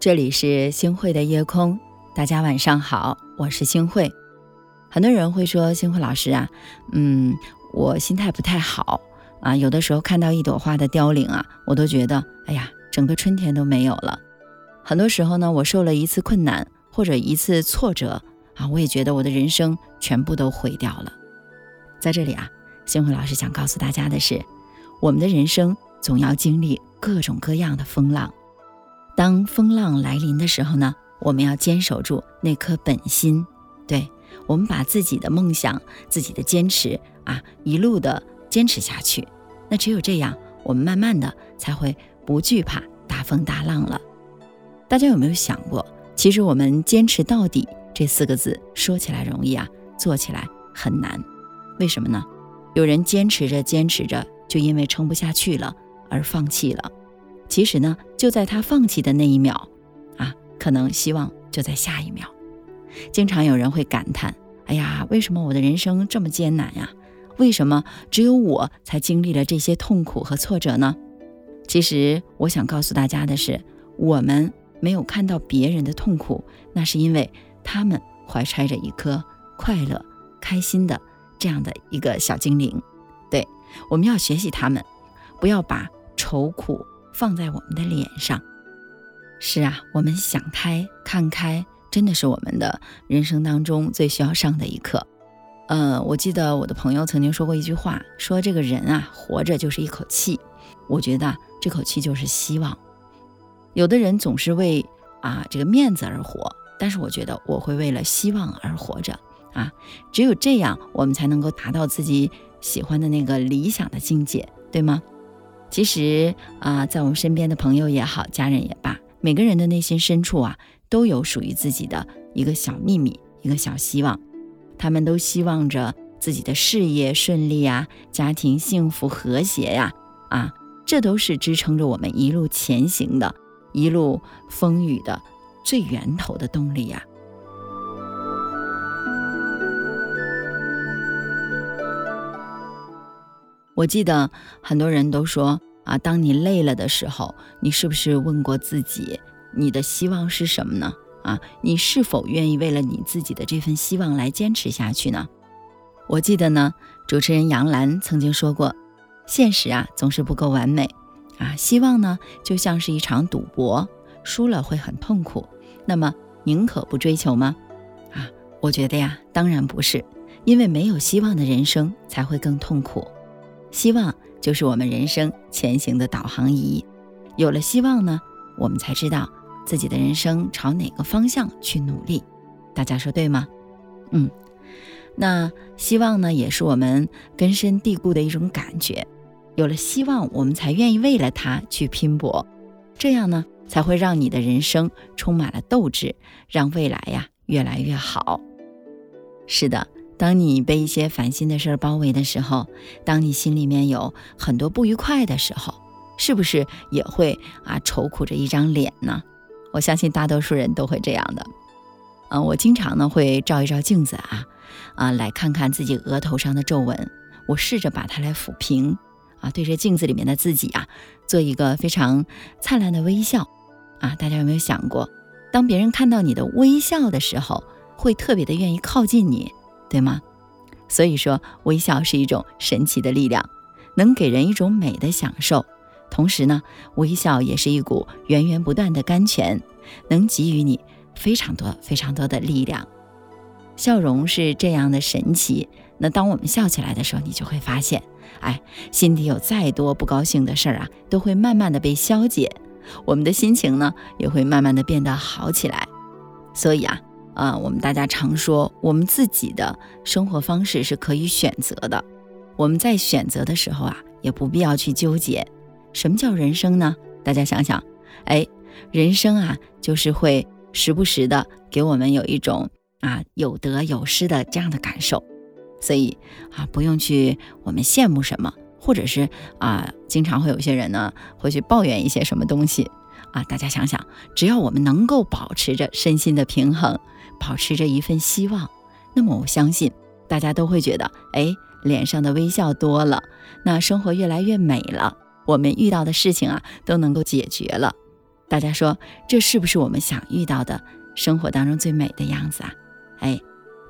这里是星慧的夜空，大家晚上好，我是星慧。很多人会说星慧老师啊，嗯，我心态不太好啊，有的时候看到一朵花的凋零啊，我都觉得，哎呀，整个春天都没有了。很多时候呢，我受了一次困难或者一次挫折啊，我也觉得我的人生全部都毁掉了。在这里啊，星慧老师想告诉大家的是，我们的人生总要经历各种各样的风浪。当风浪来临的时候呢，我们要坚守住那颗本心，对我们把自己的梦想、自己的坚持啊，一路的坚持下去。那只有这样，我们慢慢的才会不惧怕大风大浪了。大家有没有想过，其实我们坚持到底这四个字说起来容易啊，做起来很难。为什么呢？有人坚持着坚持着，就因为撑不下去了而放弃了。其实呢，就在他放弃的那一秒，啊，可能希望就在下一秒。经常有人会感叹：“哎呀，为什么我的人生这么艰难呀？为什么只有我才经历了这些痛苦和挫折呢？”其实，我想告诉大家的是，我们没有看到别人的痛苦，那是因为他们怀揣着一颗快乐、开心的这样的一个小精灵。对，我们要学习他们，不要把愁苦。放在我们的脸上，是啊，我们想开、看开，真的是我们的人生当中最需要上的一课。呃，我记得我的朋友曾经说过一句话，说这个人啊，活着就是一口气。我觉得这口气就是希望。有的人总是为啊这个面子而活，但是我觉得我会为了希望而活着啊。只有这样，我们才能够达到自己喜欢的那个理想的境界，对吗？其实啊，在我们身边的朋友也好，家人也罢，每个人的内心深处啊，都有属于自己的一个小秘密，一个小希望。他们都希望着自己的事业顺利呀，家庭幸福和谐呀，啊，这都是支撑着我们一路前行的，一路风雨的最源头的动力呀。我记得很多人都说啊，当你累了的时候，你是不是问过自己，你的希望是什么呢？啊，你是否愿意为了你自己的这份希望来坚持下去呢？我记得呢，主持人杨澜曾经说过，现实啊总是不够完美啊，希望呢就像是一场赌博，输了会很痛苦，那么宁可不追求吗？啊，我觉得呀，当然不是，因为没有希望的人生才会更痛苦。希望就是我们人生前行的导航仪，有了希望呢，我们才知道自己的人生朝哪个方向去努力。大家说对吗？嗯，那希望呢，也是我们根深蒂固的一种感觉。有了希望，我们才愿意为了它去拼搏，这样呢，才会让你的人生充满了斗志，让未来呀越来越好。是的。当你被一些烦心的事儿包围的时候，当你心里面有很多不愉快的时候，是不是也会啊愁苦着一张脸呢？我相信大多数人都会这样的。嗯，我经常呢会照一照镜子啊，啊来看看自己额头上的皱纹，我试着把它来抚平啊，对着镜子里面的自己啊，做一个非常灿烂的微笑啊。大家有没有想过，当别人看到你的微笑的时候，会特别的愿意靠近你？对吗？所以说，微笑是一种神奇的力量，能给人一种美的享受。同时呢，微笑也是一股源源不断的甘泉，能给予你非常多、非常多的力量。笑容是这样的神奇。那当我们笑起来的时候，你就会发现，哎，心底有再多不高兴的事儿啊，都会慢慢的被消解，我们的心情呢，也会慢慢的变得好起来。所以啊。啊，我们大家常说，我们自己的生活方式是可以选择的。我们在选择的时候啊，也不必要去纠结。什么叫人生呢？大家想想，哎，人生啊，就是会时不时的给我们有一种啊有得有失的这样的感受。所以啊，不用去我们羡慕什么，或者是啊，经常会有些人呢会去抱怨一些什么东西啊。大家想想，只要我们能够保持着身心的平衡。保持着一份希望，那么我相信大家都会觉得，哎，脸上的微笑多了，那生活越来越美了。我们遇到的事情啊，都能够解决了。大家说，这是不是我们想遇到的生活当中最美的样子啊？哎，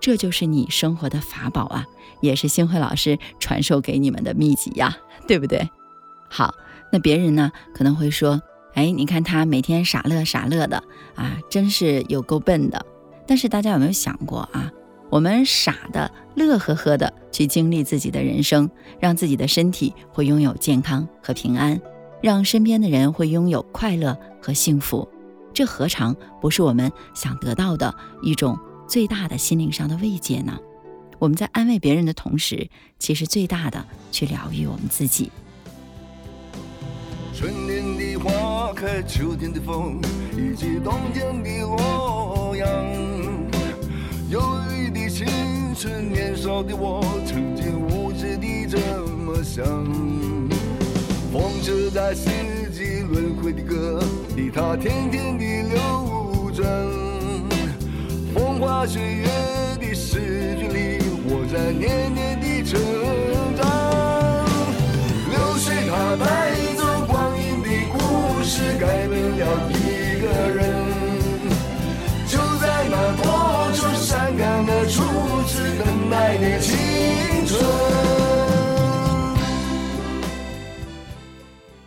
这就是你生活的法宝啊，也是星辉老师传授给你们的秘籍呀，对不对？好，那别人呢可能会说，哎，你看他每天傻乐傻乐的啊，真是有够笨的。但是大家有没有想过啊？我们傻的乐呵呵的去经历自己的人生，让自己的身体会拥有健康和平安，让身边的人会拥有快乐和幸福，这何尝不是我们想得到的一种最大的心灵上的慰藉呢？我们在安慰别人的同时，其实最大的去疗愈我们自己。春天的花开，秋天的风，以及冬天的洛春，年少的我，曾经无知地这么想。风车在四季轮回的歌里，它天天地流转。风花雪月的诗句里，我在年年的成长。流水它带初次等待的青春。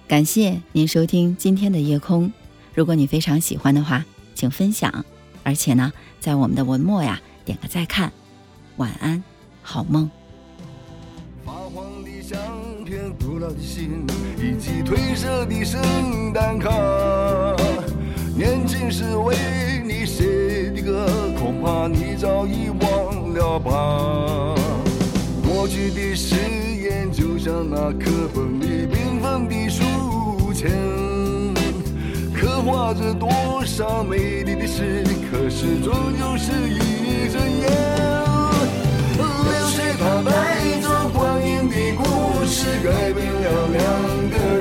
感谢您收听今天的夜空。如果你非常喜欢的话，请分享，而且呢，在我们的文末呀点个再看。晚安，好梦。发黄的相片，古老的信，以及褪色的圣诞卡。年轻时为你写个，恐怕你早已忘了吧。过去的誓言就像那课本里缤纷的书签，刻画着多少美丽的诗，可是终究是一阵烟。流水它带走光阴的故事，改变了两个人。